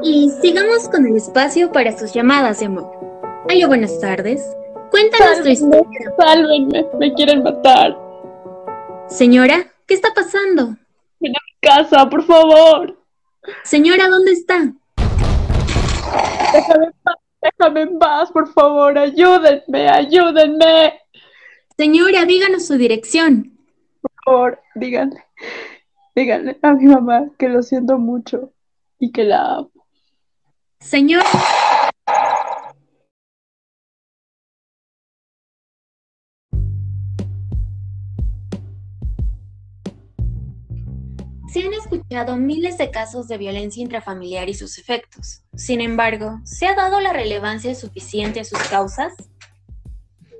Y sigamos con el espacio para sus llamadas de amor. Hola, buenas tardes. Cuéntanos tu historia. Sálvenme, me quieren matar. Señora, ¿qué está pasando? Ven a mi casa, por favor. Señora, ¿dónde está? Déjame en paz, déjame en paz, por favor, ayúdenme, ayúdenme. Señora, díganos su dirección. Por favor, díganle, díganle a mi mamá que lo siento mucho y que la amo. Señor. Se han escuchado miles de casos de violencia intrafamiliar y sus efectos. Sin embargo, ¿se ha dado la relevancia suficiente a sus causas?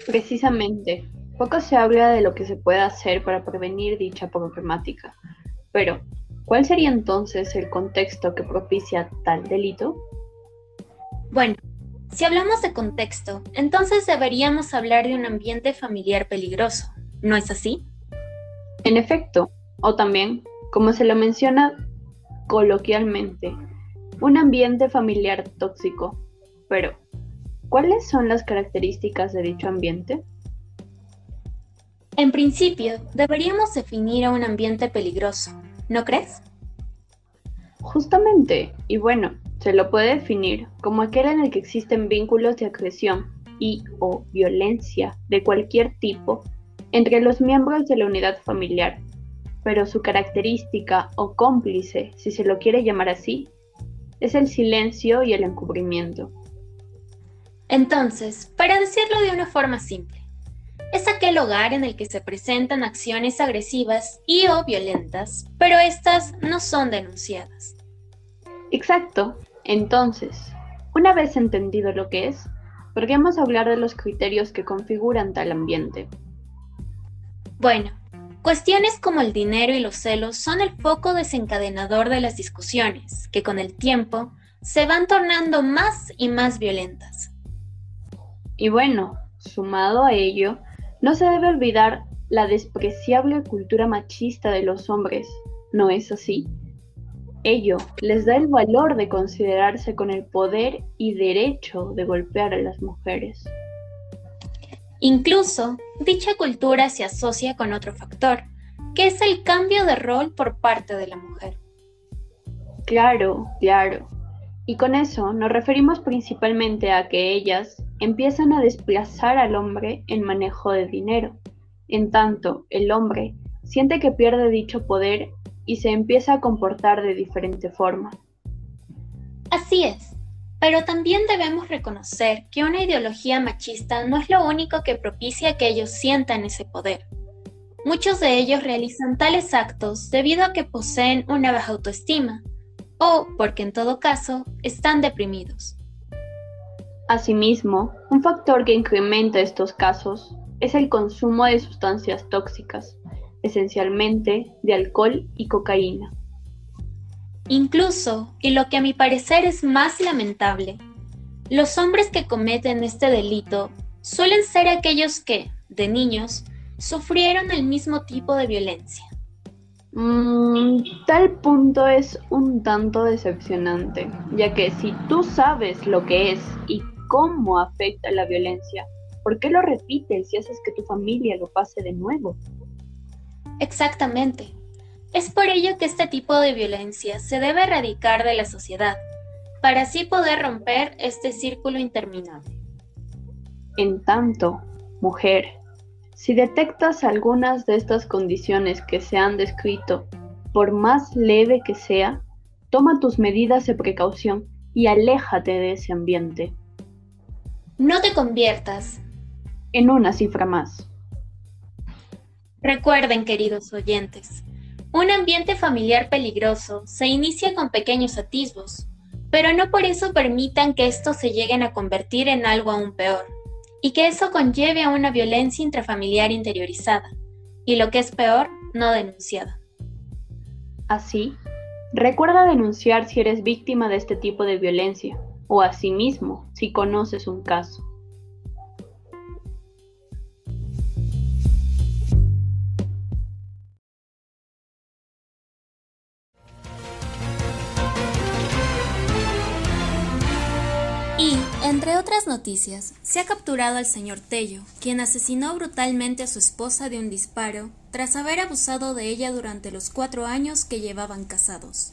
Precisamente, poco se habla de lo que se puede hacer para prevenir dicha problemática. Pero, ¿cuál sería entonces el contexto que propicia tal delito? Bueno, si hablamos de contexto, entonces deberíamos hablar de un ambiente familiar peligroso, ¿no es así? En efecto, o también como se lo menciona coloquialmente, un ambiente familiar tóxico. Pero, ¿cuáles son las características de dicho ambiente? En principio, deberíamos definir a un ambiente peligroso, ¿no crees? Justamente, y bueno, se lo puede definir como aquel en el que existen vínculos de agresión y o violencia de cualquier tipo entre los miembros de la unidad familiar pero su característica o cómplice, si se lo quiere llamar así, es el silencio y el encubrimiento. Entonces, para decirlo de una forma simple, es aquel hogar en el que se presentan acciones agresivas y o violentas, pero estas no son denunciadas. Exacto. Entonces, una vez entendido lo que es, podríamos hablar de los criterios que configuran tal ambiente. Bueno, Cuestiones como el dinero y los celos son el foco desencadenador de las discusiones, que con el tiempo se van tornando más y más violentas. Y bueno, sumado a ello, no se debe olvidar la despreciable cultura machista de los hombres, ¿no es así? Ello les da el valor de considerarse con el poder y derecho de golpear a las mujeres. Incluso, dicha cultura se asocia con otro factor, que es el cambio de rol por parte de la mujer. Claro, claro. Y con eso nos referimos principalmente a que ellas empiezan a desplazar al hombre en manejo de dinero. En tanto, el hombre siente que pierde dicho poder y se empieza a comportar de diferente forma. Así es. Pero también debemos reconocer que una ideología machista no es lo único que propicia que ellos sientan ese poder. Muchos de ellos realizan tales actos debido a que poseen una baja autoestima o porque en todo caso están deprimidos. Asimismo, un factor que incrementa estos casos es el consumo de sustancias tóxicas, esencialmente de alcohol y cocaína. Incluso, y lo que a mi parecer es más lamentable, los hombres que cometen este delito suelen ser aquellos que, de niños, sufrieron el mismo tipo de violencia. Mm, tal punto es un tanto decepcionante, ya que si tú sabes lo que es y cómo afecta la violencia, ¿por qué lo repites y haces que tu familia lo pase de nuevo? Exactamente. Es por ello que este tipo de violencia se debe erradicar de la sociedad, para así poder romper este círculo interminable. En tanto, mujer, si detectas algunas de estas condiciones que se han descrito, por más leve que sea, toma tus medidas de precaución y aléjate de ese ambiente. No te conviertas en una cifra más. Recuerden, queridos oyentes, un ambiente familiar peligroso se inicia con pequeños atisbos, pero no por eso permitan que estos se lleguen a convertir en algo aún peor, y que eso conlleve a una violencia intrafamiliar interiorizada, y lo que es peor, no denunciada. Así, recuerda denunciar si eres víctima de este tipo de violencia, o asimismo si conoces un caso. Entre otras noticias, se ha capturado al señor Tello, quien asesinó brutalmente a su esposa de un disparo tras haber abusado de ella durante los cuatro años que llevaban casados.